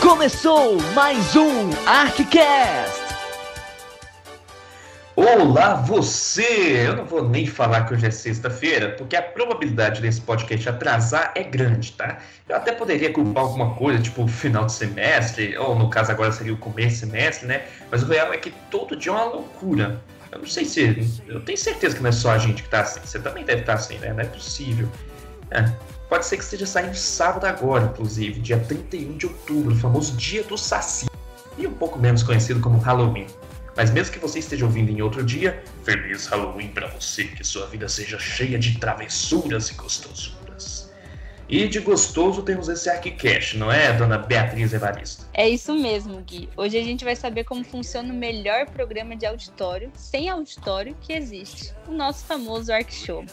Começou mais um ArcCast! Olá, você! Eu não vou nem falar que hoje é sexta-feira, porque a probabilidade desse podcast atrasar é grande, tá? Eu até poderia culpar alguma coisa, tipo final de semestre, ou no caso agora seria o começo do semestre, né? Mas o real é que todo dia é uma loucura. Eu não sei se. Eu tenho certeza que não é só a gente que tá assim. Você também deve estar assim, né? Não é possível. É, Pode ser que esteja saindo sábado agora, inclusive, dia 31 de outubro, o famoso dia do Saci, e um pouco menos conhecido como Halloween. Mas mesmo que você esteja ouvindo em outro dia, feliz Halloween para você, que sua vida seja cheia de travessuras e gostosuras. E de gostoso temos esse ArcCast, não é, dona Beatriz Evaristo? É isso mesmo, Gui. Hoje a gente vai saber como funciona o melhor programa de auditório, sem auditório, que existe. O nosso famoso Arc Show.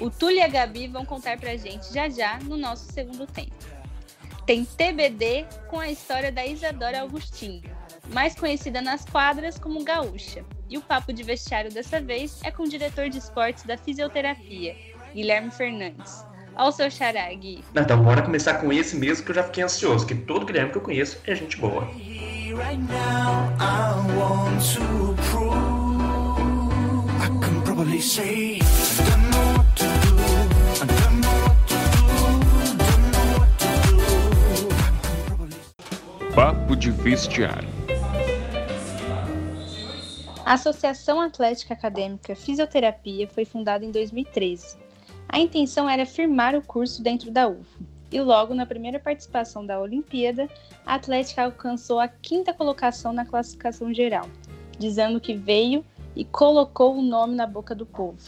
O Túlio e a Gabi vão contar pra gente já já no nosso segundo tempo. Tem TBD com a história da Isadora Augustinho, mais conhecida nas quadras como Gaúcha. E o papo de vestiário dessa vez é com o diretor de esportes da fisioterapia, Guilherme Fernandes. Olha o seu xará, Gui. Então, bora começar com esse mesmo que eu já fiquei ansioso, que todo Guilherme que eu conheço é gente boa. Right now, I want to prove I can probably say Papo de Vestiário. A Associação Atlética Acadêmica Fisioterapia foi fundada em 2013. A intenção era firmar o curso dentro da UFO. E logo na primeira participação da Olimpíada, a Atlética alcançou a quinta colocação na classificação geral, dizendo que veio e colocou o nome na boca do povo.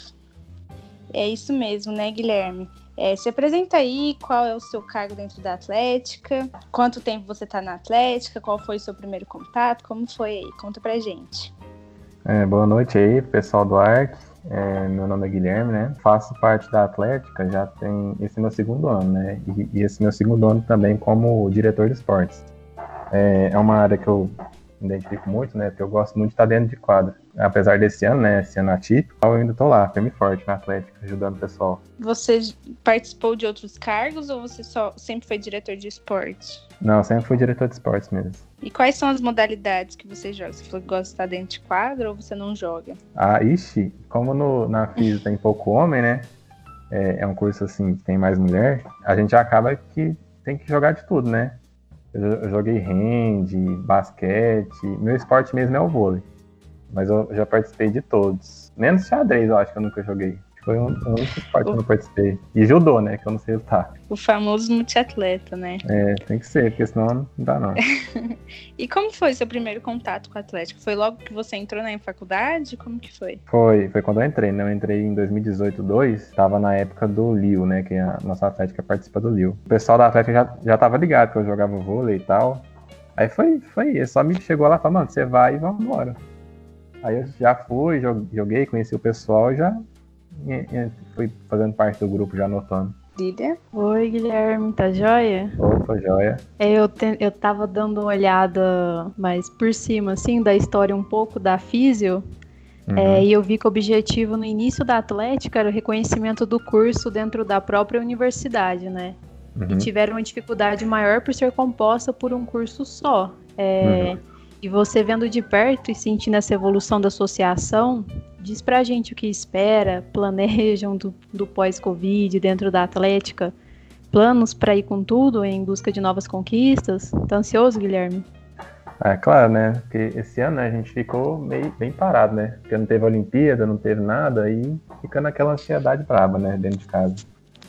É isso mesmo, né, Guilherme? É, se apresenta aí, qual é o seu cargo dentro da Atlética, quanto tempo você está na Atlética, qual foi o seu primeiro contato, como foi aí? Conta pra gente. É, boa noite aí, pessoal do ARC. É, meu nome é Guilherme, né? Faço parte da Atlética, já tem esse meu segundo ano, né? E, e esse meu segundo ano também como diretor de esportes. É, é uma área que eu identifico muito, né? Porque eu gosto muito de estar dentro de quadra apesar desse ano, né, esse ano atípico, eu ainda tô lá, firme e forte na Atlética, ajudando o pessoal. Você participou de outros cargos ou você só sempre foi diretor de esporte? Não, sempre fui diretor de esportes mesmo. E quais são as modalidades que você joga? Você falou que gosta de estar dentro de quadra ou você não joga? Ah, ixi, como no, na FIS tem pouco homem, né, é, é um curso assim que tem mais mulher, a gente acaba que tem que jogar de tudo, né? Eu, eu joguei hand, basquete, meu esporte mesmo é o vôlei. Mas eu já participei de todos. Menos xadrez, eu acho que eu nunca joguei. Foi um, um único esporte que eu não participei. E judô, né? Que eu não sei lutar. O famoso multiatleta, né? É, tem que ser, porque senão não dá não. e como foi seu primeiro contato com o Atlético? Foi logo que você entrou na faculdade? Como que foi? Foi, foi quando eu entrei, né? Eu entrei em 2018, 2, tava na época do Lio, né? Que a nossa Atlética participa do Lio. O pessoal da Atlética já, já tava ligado que eu jogava vôlei e tal. Aí foi, foi isso. Só me chegou lá e falou, mano, você vai e vamos embora. Aí eu já fui, joguei, conheci o pessoal e já fui fazendo parte do grupo, já anotando. Oi, Guilherme, tá joia? Opa, joia. É, eu, te, eu tava dando uma olhada mais por cima, assim, da história um pouco da Físio. Uhum. É, e eu vi que o objetivo no início da Atlética era o reconhecimento do curso dentro da própria universidade, né? Uhum. E tiveram uma dificuldade maior por ser composta por um curso só. É, uhum. E você vendo de perto e sentindo essa evolução da associação, diz pra gente o que espera, planejam do, do pós-Covid dentro da Atlética, planos para ir com tudo em busca de novas conquistas? Tá ansioso, Guilherme? É claro, né? Porque esse ano né, a gente ficou meio bem parado, né? Porque não teve Olimpíada, não teve nada, e fica naquela ansiedade braba, né? Dentro de casa.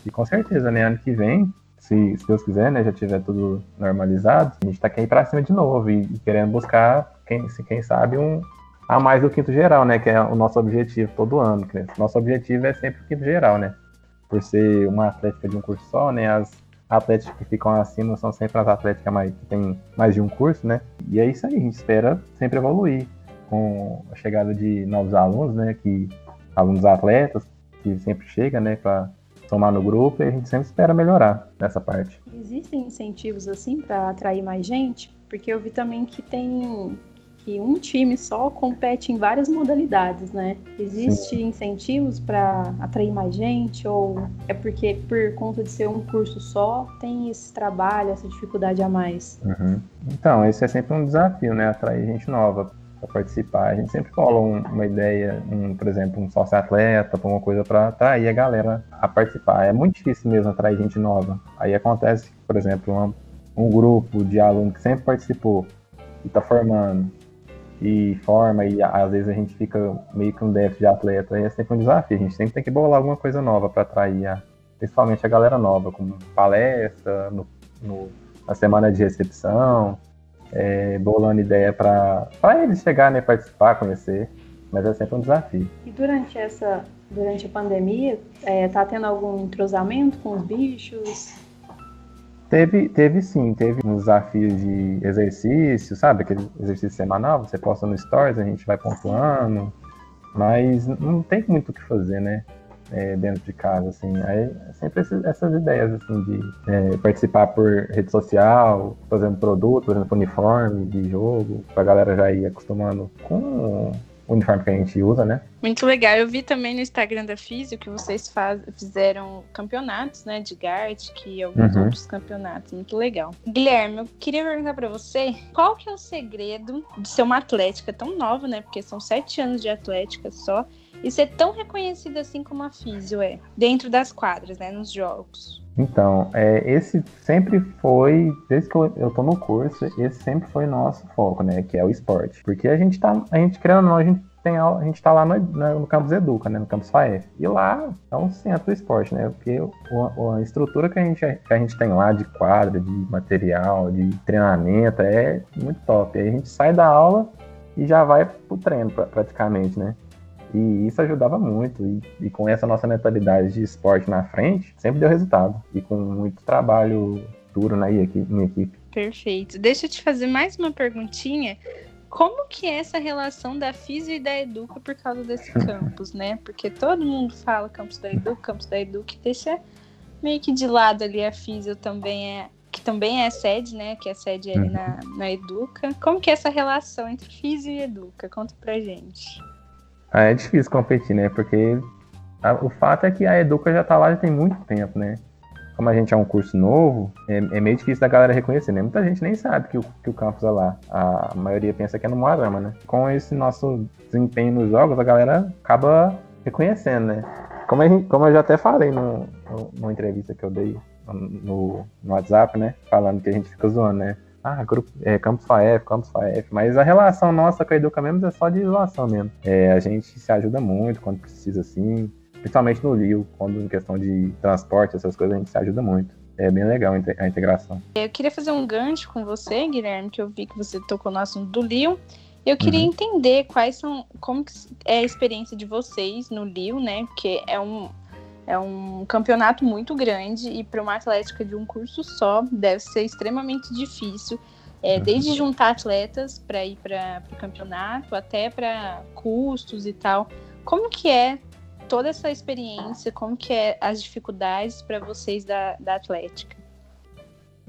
E com certeza, né? Ano que vem se, se Deus quiser, né, já tiver tudo normalizado, a gente tá querendo ir pra cima de novo e, e querendo buscar, quem, quem sabe, um a mais do quinto geral, né, que é o nosso objetivo todo ano. Que, nosso objetivo é sempre o quinto geral, né, por ser uma atlética de um curso só, né, as atléticas que ficam acima são sempre as atléticas mais, que tem mais de um curso, né, e é isso aí, a gente espera sempre evoluir com a chegada de novos alunos, né, que alunos atletas, que sempre chega, né, para somar no grupo e a gente sempre espera melhorar nessa parte. Existem incentivos assim para atrair mais gente? Porque eu vi também que tem que um time só compete em várias modalidades, né? Existe Sim. incentivos para atrair mais gente ou é porque por conta de ser um curso só tem esse trabalho, essa dificuldade a mais? Uhum. Então, esse é sempre um desafio, né? Atrair gente nova para participar. A gente sempre cola um, uma ideia, um, por exemplo, um sócio-atleta, alguma coisa para atrair a galera a participar. É muito difícil mesmo atrair gente nova. Aí acontece, por exemplo, uma, um grupo de alunos que sempre participou e está formando e forma e às vezes a gente fica meio que um déficit de atleta e é sempre um desafio. A gente sempre tem que bolar alguma coisa nova para atrair a, principalmente a galera nova, como palestra, no, no, na semana de recepção, é, bolando ideia para eles chegarem, né, participar, conhecer, mas é sempre um desafio. E durante essa durante a pandemia, é, tá tendo algum entrosamento com os bichos? Teve, teve sim, teve um desafio de exercício, sabe? Aquele exercício semanal, você posta no Stories, a gente vai pontuando, mas não tem muito o que fazer, né? É, dentro de casa, assim. Aí é sempre esses, essas ideias, assim, de é, participar por rede social, fazendo produto, por exemplo, uniforme de jogo, pra galera já ir acostumando com o uniforme que a gente usa, né? Muito legal. Eu vi também no Instagram da Físio que vocês faz, fizeram campeonatos, né, de Gartic e alguns uhum. outros campeonatos. Muito legal. Guilherme, eu queria perguntar para você, qual que é o segredo de ser uma atlética tão nova, né? Porque são sete anos de atlética só e ser tão reconhecida assim como a Físio é, dentro das quadras, né, nos jogos? Então, é, esse sempre foi, desde que eu, eu tô no curso, esse sempre foi nosso foco, né, que é o esporte. Porque a gente tá, a gente criando, a gente tem a gente tá lá no, no campus Educa, né, no campus FAEF. E lá é um centro do esporte, né, porque o, a estrutura que a, gente, que a gente tem lá de quadra, de material, de treinamento é muito top. Aí a gente sai da aula e já vai pro treino praticamente, né. E isso ajudava muito. E, e, com essa nossa mentalidade de esporte na frente, sempre deu resultado. E com muito trabalho duro na minha equipe. Perfeito. Deixa eu te fazer mais uma perguntinha. Como que é essa relação da Físio e da Educa por causa desse campus, né? Porque todo mundo fala campus da Educa, campus da Educa, e deixa meio que de lado ali a Físio também é que também é sede, né? Que é sede ali uhum. na, na Educa. Como que é essa relação entre Físio e Educa? Conta pra gente. Ah, é difícil competir, né? Porque a, o fato é que a Educa já tá lá já tem muito tempo, né? Como a gente é um curso novo, é, é meio difícil da galera reconhecer, né? Muita gente nem sabe que o, que o campus é lá. A maioria pensa que é no Moarama, né? Com esse nosso desempenho nos jogos, a galera acaba reconhecendo, né? Como, gente, como eu já até falei no, no, numa entrevista que eu dei no, no WhatsApp, né? Falando que a gente fica zoando, né? Ah, grupo, é, Campus FAEF, Campus FAEF, mas a relação nossa com a Educa mesmo é só de isolação mesmo. É, a gente se ajuda muito quando precisa, assim, principalmente no Rio, quando em questão de transporte, essas coisas, a gente se ajuda muito. É bem legal a integração. Eu queria fazer um gancho com você, Guilherme, que eu vi que você tocou no assunto do Lio. Eu queria uhum. entender quais são, como é a experiência de vocês no Lio, né? Porque é um, é um campeonato muito grande e para uma atlética de um curso só deve ser extremamente difícil. É, uhum. desde juntar atletas para ir para o campeonato até para custos e tal. Como que é toda essa experiência? Como que é as dificuldades para vocês da, da Atlética?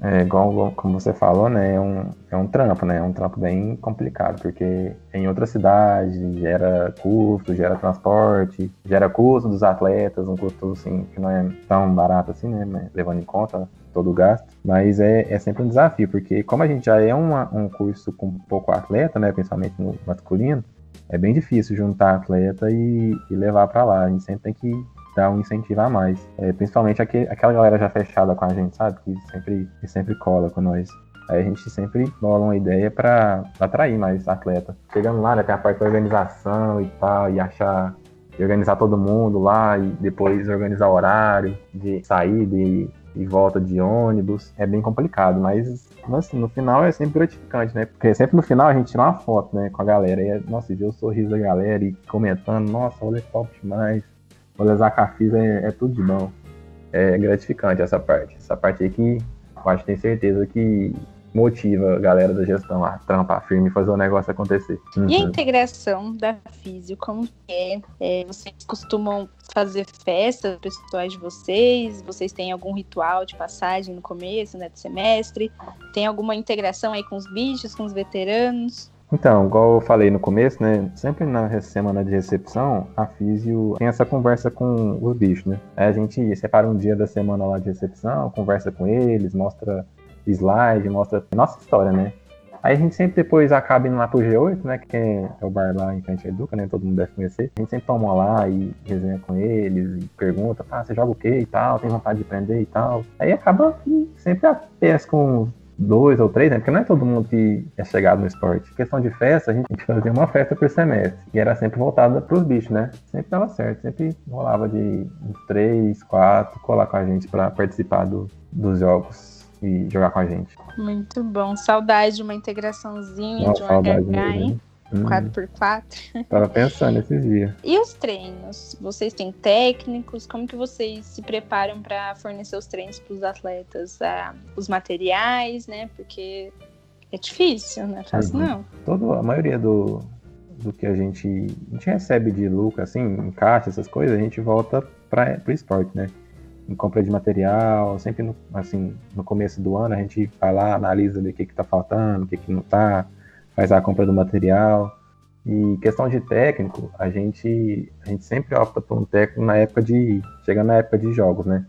É igual como você falou, né? É um, é um trampo, né? É um trampo bem complicado, porque em outra cidade gera custo, gera transporte, gera custo dos atletas, um custo assim que não é tão barato assim, né? Levando em conta todo o gasto. Mas é, é sempre um desafio, porque como a gente já é uma, um curso com pouco atleta, né? Principalmente no masculino, é bem difícil juntar atleta e, e levar para lá. A gente sempre tem que dar um incentivo a mais. É, principalmente aquele, aquela galera já fechada com a gente, sabe? Que sempre, que sempre cola com nós. Aí a gente sempre bola uma ideia para atrair mais atleta. Chegando lá, né, tem a parte da organização e tal, e achar, de organizar todo mundo lá, e depois organizar horário de saída e, e volta de ônibus. É bem complicado, mas assim, no final é sempre gratificante, né? Porque sempre no final a gente tira uma foto, né, com a galera. E, é, nossa, ver o sorriso da galera e comentando, nossa, olha top demais. O Zacafis é, é tudo de bom. É gratificante essa parte. Essa parte aí que eu acho que tenho certeza que motiva a galera da gestão a trampar firme e fazer o negócio acontecer. Uhum. E a integração da Físio, como é? é? Vocês costumam fazer festas pessoais de vocês? Vocês têm algum ritual de passagem no começo, né, do semestre? Tem alguma integração aí com os bichos, com os veteranos? Então, igual eu falei no começo, né? Sempre na semana de recepção, a Físio tem essa conversa com os bichos, né? Aí a gente separa um dia da semana lá de recepção, conversa com eles, mostra slide, mostra nossa história, né? Aí a gente sempre depois acaba indo lá pro G8, né? Que é o bar lá em frente à Educa, né? Todo mundo deve conhecer. A gente sempre toma lá e resenha com eles e pergunta, ah, você joga o quê e tal, tem vontade de aprender e tal. Aí acaba que sempre pesca com dois ou três, né? Porque não é todo mundo que é chegado no esporte. Em questão de festa, a gente fazia uma festa por semestre. E era sempre voltada pros bichos, né? Sempre dava certo. Sempre rolava de três, quatro, colar com a gente para participar do, dos jogos e jogar com a gente. Muito bom. Saudade de uma integraçãozinha, Nossa, de um HH, hein? Hum. 4x4. Tava pensando esses dias. E os treinos? Vocês têm técnicos? Como que vocês se preparam para fornecer os treinos para os atletas? Ah, os materiais, né? Porque é difícil, não é fácil uhum. não. Todo, a maioria do, do que a gente, a gente recebe de lucro, assim, em caixa, essas coisas, a gente volta para o esporte, né? em compra de material, sempre no, assim, no começo do ano a gente vai lá, analisa o que está faltando, o que, que não está, faz a compra do material. E questão de técnico, a gente, a gente sempre opta por um técnico na época de. chegando na época de jogos, né?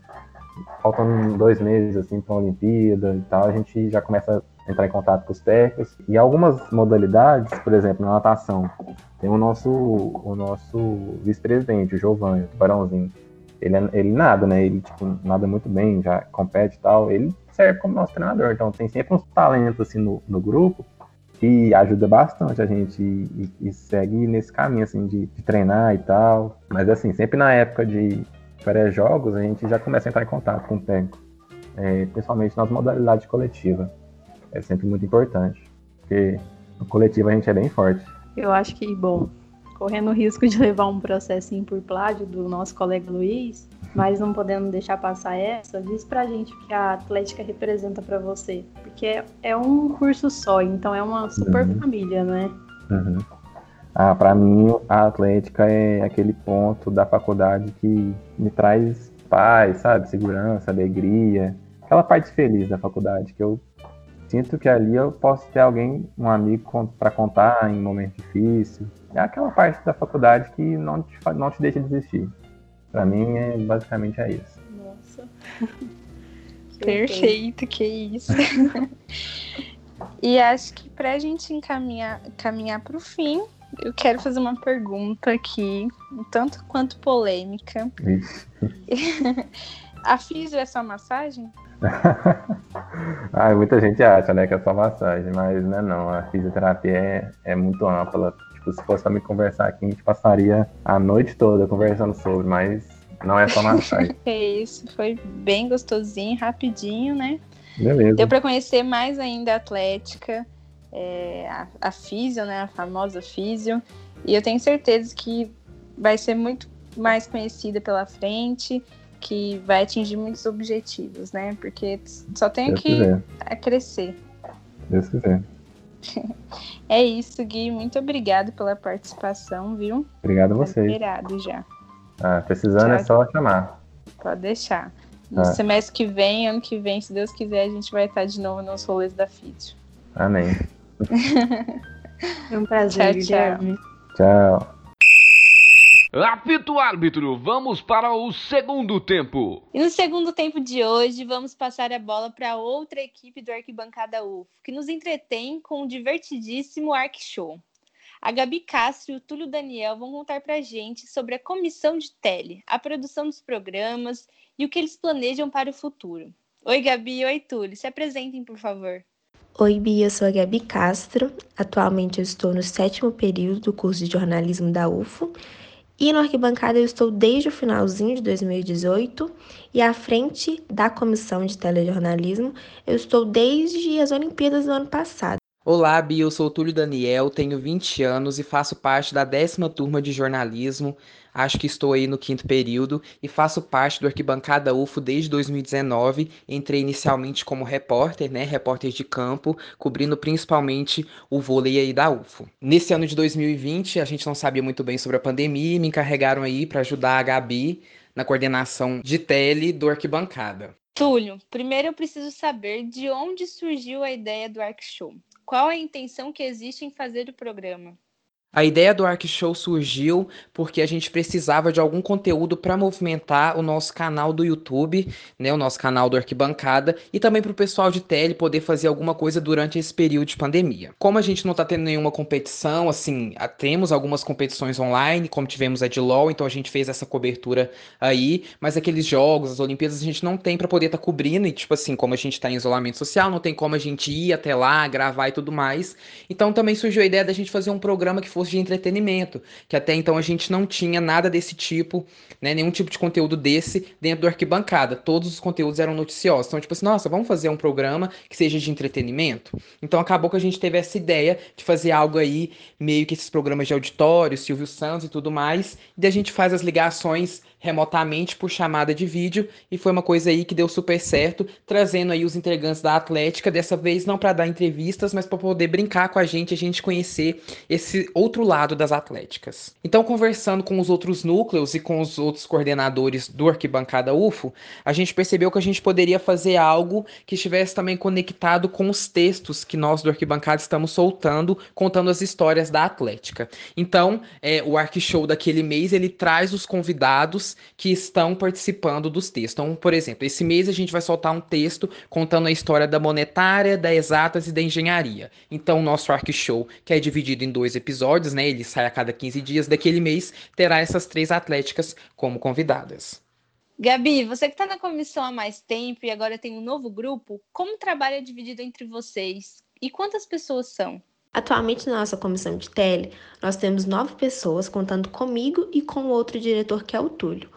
Faltando dois meses assim para a Olimpíada e tal, a gente já começa a entrar em contato com os técnicos. E algumas modalidades, por exemplo, na natação, tem o nosso, o nosso vice-presidente, o Giovanni, o Barãozinho ele, é, ele nada, né? Ele, tipo, nada muito bem, já compete e tal. Ele serve como nosso treinador. Então tem sempre uns talentos, assim, no, no grupo que ajuda bastante a gente e, e segue nesse caminho, assim, de, de, treinar e tal. Mas, assim, sempre na época de pré-jogos, a gente já começa a entrar em contato com o técnico. É, principalmente nas modalidades coletivas. É sempre muito importante. Porque no coletivo a gente é bem forte. Eu acho que, bom, correndo o risco de levar um processinho por plágio do nosso colega Luiz, mas não podendo deixar passar essa, diz pra gente o que a Atlética representa para você. Porque é, um curso só, então é uma super uhum. família, né? Uhum. Ah, para mim a Atlética é aquele ponto da faculdade que me traz paz, sabe? Segurança, alegria. Aquela parte feliz da faculdade que eu sinto que ali eu posso ter alguém, um amigo para contar em momento difícil. É aquela parte da faculdade que não te, não te deixa desistir. Para mim, é, basicamente é isso. Nossa. Perfeito, que isso. e acho que para a gente encaminhar caminhar para o fim, eu quero fazer uma pergunta aqui, um tanto quanto polêmica. a físio é só massagem? ah, muita gente acha, né, que é só massagem, mas não é não. A fisioterapia é, é muito ampla. Tipo, se fosse pra me conversar aqui, a gente passaria a noite toda conversando sobre, mas não é só massagem. é isso, foi bem gostosinho, rapidinho, né? Beleza. Deu pra conhecer mais ainda a Atlética, é, a, a Físio, né, a famosa Físio, e eu tenho certeza que vai ser muito mais conhecida pela frente que vai atingir muitos objetivos, né? Porque só tem Deus que quiser. crescer. Deus quiser. é isso, Gui. Muito obrigado pela participação, viu? Obrigado a vocês. Liberado já. Ah, precisando é Tchau. é só chamar. Pode deixar. No ah. semestre que vem, ano que vem, se Deus quiser, a gente vai estar de novo nos rolês da FIT. Amém. é um prazer, tchau, Guilherme. Tchau. Apito árbitro, vamos para o segundo tempo. E no segundo tempo de hoje, vamos passar a bola para outra equipe do Arquibancada UFO, que nos entretém com um divertidíssimo Arc Show. A Gabi Castro e o Túlio Daniel vão contar para a gente sobre a comissão de tele, a produção dos programas e o que eles planejam para o futuro. Oi, Gabi. Oi, Túlio. Se apresentem, por favor. Oi, Bia, eu sou a Gabi Castro. Atualmente eu estou no sétimo período do curso de jornalismo da UFO e no arquibancada eu estou desde o finalzinho de 2018 e à frente da comissão de telejornalismo eu estou desde as Olimpíadas do ano passado. Olá, Bia, eu sou Túlio Daniel, tenho 20 anos e faço parte da décima turma de jornalismo acho que estou aí no quinto período e faço parte do Arquibancada UFO desde 2019. Entrei inicialmente como repórter, né, repórter de campo, cobrindo principalmente o vôlei aí da UFO. Nesse ano de 2020, a gente não sabia muito bem sobre a pandemia e me encarregaram aí para ajudar a Gabi na coordenação de tele do Arquibancada. Túlio, primeiro eu preciso saber de onde surgiu a ideia do Arc Show. Qual a intenção que existe em fazer o programa? A ideia do Arc Show surgiu porque a gente precisava de algum conteúdo para movimentar o nosso canal do YouTube, né, o nosso canal do Arquibancada, e também para o pessoal de tele poder fazer alguma coisa durante esse período de pandemia. Como a gente não está tendo nenhuma competição, assim, temos algumas competições online, como tivemos a de LoL, então a gente fez essa cobertura aí, mas aqueles jogos, as Olimpíadas, a gente não tem para poder estar tá cobrindo, e tipo assim, como a gente está em isolamento social, não tem como a gente ir até lá, gravar e tudo mais. Então também surgiu a ideia da gente fazer um programa que fosse de entretenimento, que até então a gente não tinha nada desse tipo, né, nenhum tipo de conteúdo desse dentro do Arquibancada. Todos os conteúdos eram noticiosos. Então, tipo assim, nossa, vamos fazer um programa que seja de entretenimento? Então acabou que a gente teve essa ideia de fazer algo aí, meio que esses programas de auditório, Silvio Santos e tudo mais, e a gente faz as ligações remotamente por chamada de vídeo e foi uma coisa aí que deu super certo, trazendo aí os integrantes da Atlética, dessa vez não para dar entrevistas, mas para poder brincar com a gente, a gente conhecer esse outro lado das Atléticas. Então, conversando com os outros núcleos e com os outros coordenadores do Arquibancada UFO, a gente percebeu que a gente poderia fazer algo que estivesse também conectado com os textos que nós do Arquibancada estamos soltando, contando as histórias da Atlética. Então, é, o Arq Show daquele mês, ele traz os convidados que estão participando dos textos. Então, por exemplo, esse mês a gente vai soltar um texto contando a história da monetária, da exatas e da engenharia. Então, o nosso Arc Show, que é dividido em dois episódios, né? Ele sai a cada 15 dias daquele mês, terá essas três atléticas como convidadas. Gabi, você que está na comissão há mais tempo e agora tem um novo grupo, como o trabalho é dividido entre vocês? E quantas pessoas são? Atualmente, na nossa comissão de tele, nós temos nove pessoas, contando comigo e com o outro diretor, que é o Túlio.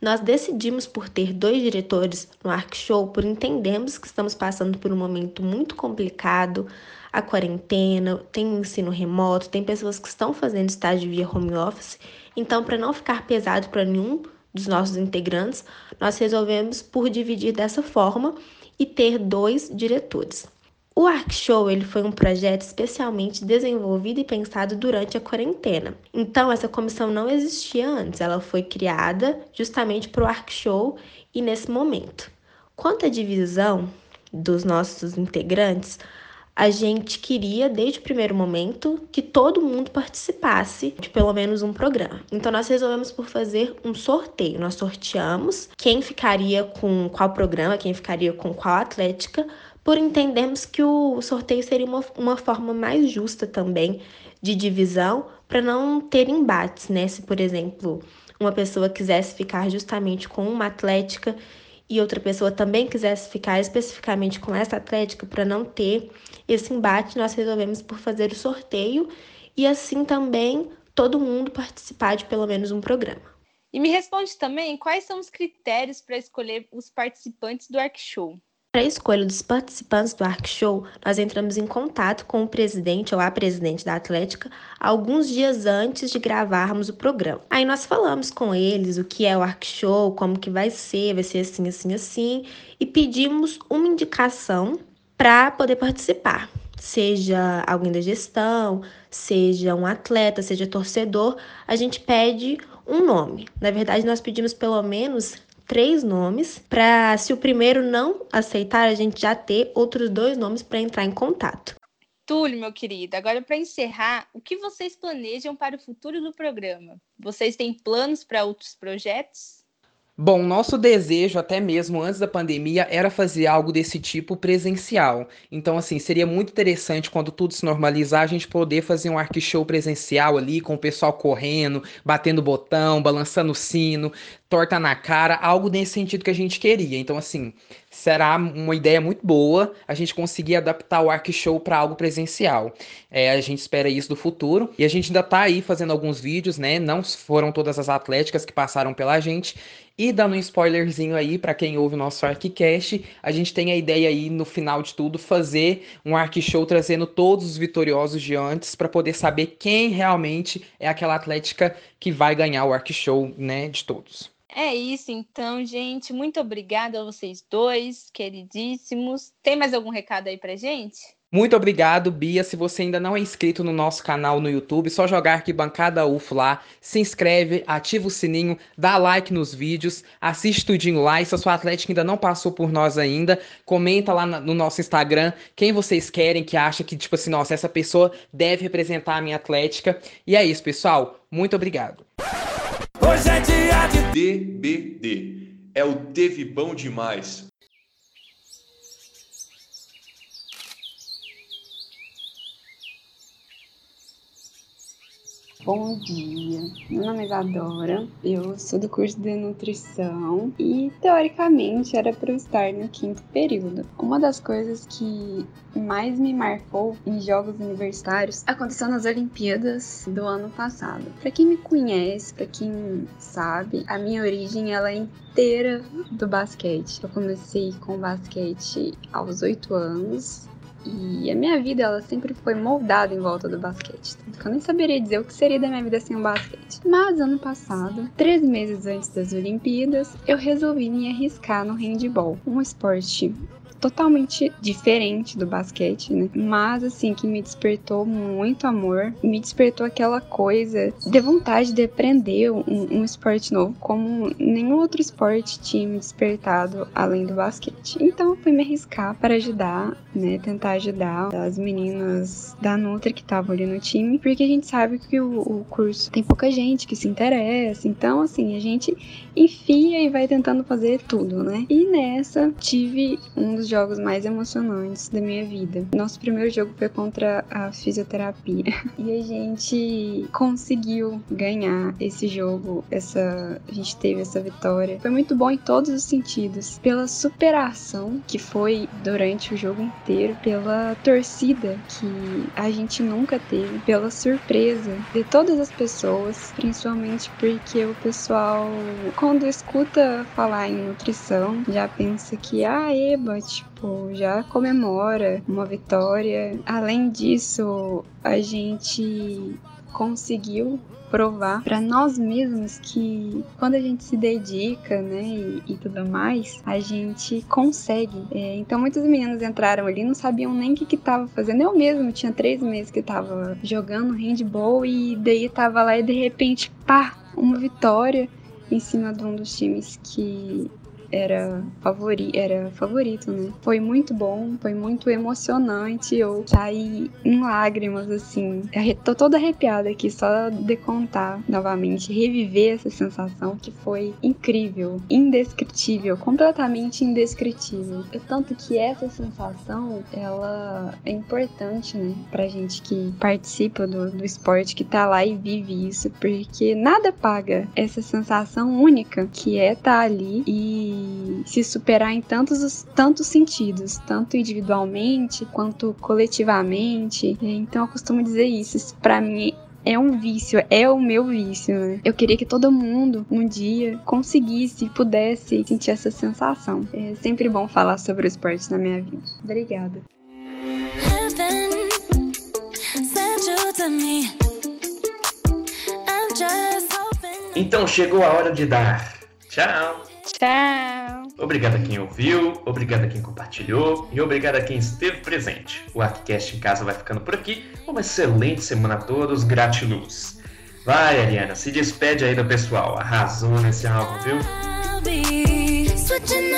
Nós decidimos por ter dois diretores no Arc Show por entendermos que estamos passando por um momento muito complicado, a quarentena, tem ensino remoto, tem pessoas que estão fazendo estágio via home office, então para não ficar pesado para nenhum dos nossos integrantes, nós resolvemos por dividir dessa forma e ter dois diretores. O Arc Show ele foi um projeto especialmente desenvolvido e pensado durante a quarentena. Então, essa comissão não existia antes, ela foi criada justamente para o Arc Show e nesse momento. Quanto à divisão dos nossos integrantes, a gente queria, desde o primeiro momento, que todo mundo participasse de pelo menos um programa. Então, nós resolvemos por fazer um sorteio. Nós sorteamos quem ficaria com qual programa, quem ficaria com qual atlética, por entendermos que o sorteio seria uma, uma forma mais justa também de divisão, para não ter embates, né? Se, por exemplo, uma pessoa quisesse ficar justamente com uma atlética e outra pessoa também quisesse ficar especificamente com essa atlética, para não ter esse embate, nós resolvemos por fazer o sorteio e assim também todo mundo participar de pelo menos um programa. E me responde também quais são os critérios para escolher os participantes do Arc Show. Para a escolha dos participantes do Arc Show, nós entramos em contato com o presidente ou a presidente da Atlética alguns dias antes de gravarmos o programa. Aí nós falamos com eles o que é o Arc Show, como que vai ser, vai ser assim, assim, assim, e pedimos uma indicação para poder participar. Seja alguém da gestão, seja um atleta, seja torcedor, a gente pede um nome. Na verdade, nós pedimos pelo menos três nomes para, se o primeiro não aceitar, a gente já ter outros dois nomes para entrar em contato. Túlio, meu querido, agora para encerrar, o que vocês planejam para o futuro do programa? Vocês têm planos para outros projetos? Bom, nosso desejo, até mesmo antes da pandemia, era fazer algo desse tipo presencial. Então, assim, seria muito interessante quando tudo se normalizar, a gente poder fazer um arc show presencial ali, com o pessoal correndo, batendo botão, balançando o sino, torta na cara, algo nesse sentido que a gente queria. Então, assim, será uma ideia muito boa a gente conseguir adaptar o Arc Show para algo presencial. É, a gente espera isso do futuro e a gente ainda está aí fazendo alguns vídeos, né? Não foram todas as atléticas que passaram pela gente. E dando um spoilerzinho aí para quem ouve o nosso ArcCast, a gente tem a ideia aí no final de tudo fazer um Arc Show trazendo todos os vitoriosos de antes para poder saber quem realmente é aquela atlética que vai ganhar o Arc Show, né, de todos. É isso, então, gente. Muito obrigada a vocês dois, queridíssimos. Tem mais algum recado aí pra gente? Muito obrigado, Bia. Se você ainda não é inscrito no nosso canal no YouTube, só jogar Arquibancada UFO lá, se inscreve, ativa o sininho, dá like nos vídeos, assiste tudinho lá. E se a sua Atlética ainda não passou por nós ainda, comenta lá no nosso Instagram quem vocês querem, que acha que, tipo assim, nossa, essa pessoa deve representar a minha Atlética. E é isso, pessoal. Muito obrigado. Hoje é dia de DBD. É o Teve Bom Demais. Bom dia, meu nome é Isadora, eu sou do curso de nutrição e teoricamente era para eu estar no quinto período. Uma das coisas que mais me marcou em jogos universitários aconteceu nas Olimpíadas do ano passado. Para quem me conhece, para quem sabe, a minha origem ela é inteira do basquete. Eu comecei com basquete aos oito anos e a minha vida, ela sempre foi moldada em volta do basquete. Tanto que eu nem saberia dizer o que seria da minha vida sem o basquete. Mas ano passado, três meses antes das Olimpíadas, eu resolvi me arriscar no handball. Um esporte totalmente diferente do basquete, né? Mas assim, que me despertou muito amor, me despertou aquela coisa de vontade de aprender um, um esporte novo, como nenhum outro esporte tinha me despertado além do basquete. Então eu fui me arriscar para ajudar, né? Tentar ajudar as meninas da Nutri que estavam ali no time, porque a gente sabe que o, o curso tem pouca gente que se interessa, então assim, a gente enfia e vai tentando fazer tudo, né? E nessa tive um dos jogos mais emocionantes da minha vida. Nosso primeiro jogo foi contra a fisioterapia e a gente conseguiu ganhar esse jogo, essa a gente teve essa vitória. Foi muito bom em todos os sentidos, pela superação que foi durante o jogo inteiro, pela torcida que a gente nunca teve, pela surpresa de todas as pessoas, principalmente porque o pessoal quando escuta falar em nutrição já pensa que ah, eba, tipo, já comemora uma vitória. Além disso, a gente conseguiu provar para nós mesmos que quando a gente se dedica, né, e, e tudo mais, a gente consegue. É, então muitos meninos entraram ali, não sabiam nem o que que tava fazendo. Eu mesmo tinha três meses que tava jogando handball e daí tava lá e de repente, pá, uma vitória em cima de um dos times que era, favori, era favorito, né? Foi muito bom, foi muito emocionante. Eu saí em lágrimas, assim. Tô toda arrepiada aqui só de contar novamente, reviver essa sensação que foi incrível, indescritível, completamente indescritível. Tanto que essa sensação, ela é importante, né? Pra gente que participa do, do esporte, que tá lá e vive isso, porque nada paga essa sensação única que é estar tá ali e se superar em tantos, tantos sentidos, tanto individualmente quanto coletivamente. Então eu costumo dizer isso. Isso pra mim é um vício, é o meu vício, né? Eu queria que todo mundo um dia conseguisse, pudesse sentir essa sensação. É sempre bom falar sobre o esporte na minha vida. Obrigada. Então chegou a hora de dar tchau. Tchau. Obrigado a quem ouviu, obrigado a quem compartilhou e obrigado a quem esteve presente. O Arquicast em casa vai ficando por aqui. Uma excelente semana a todos, gratiluz. Vai, Ariana, se despede aí do pessoal. Arrasou nesse álbum, viu? Switching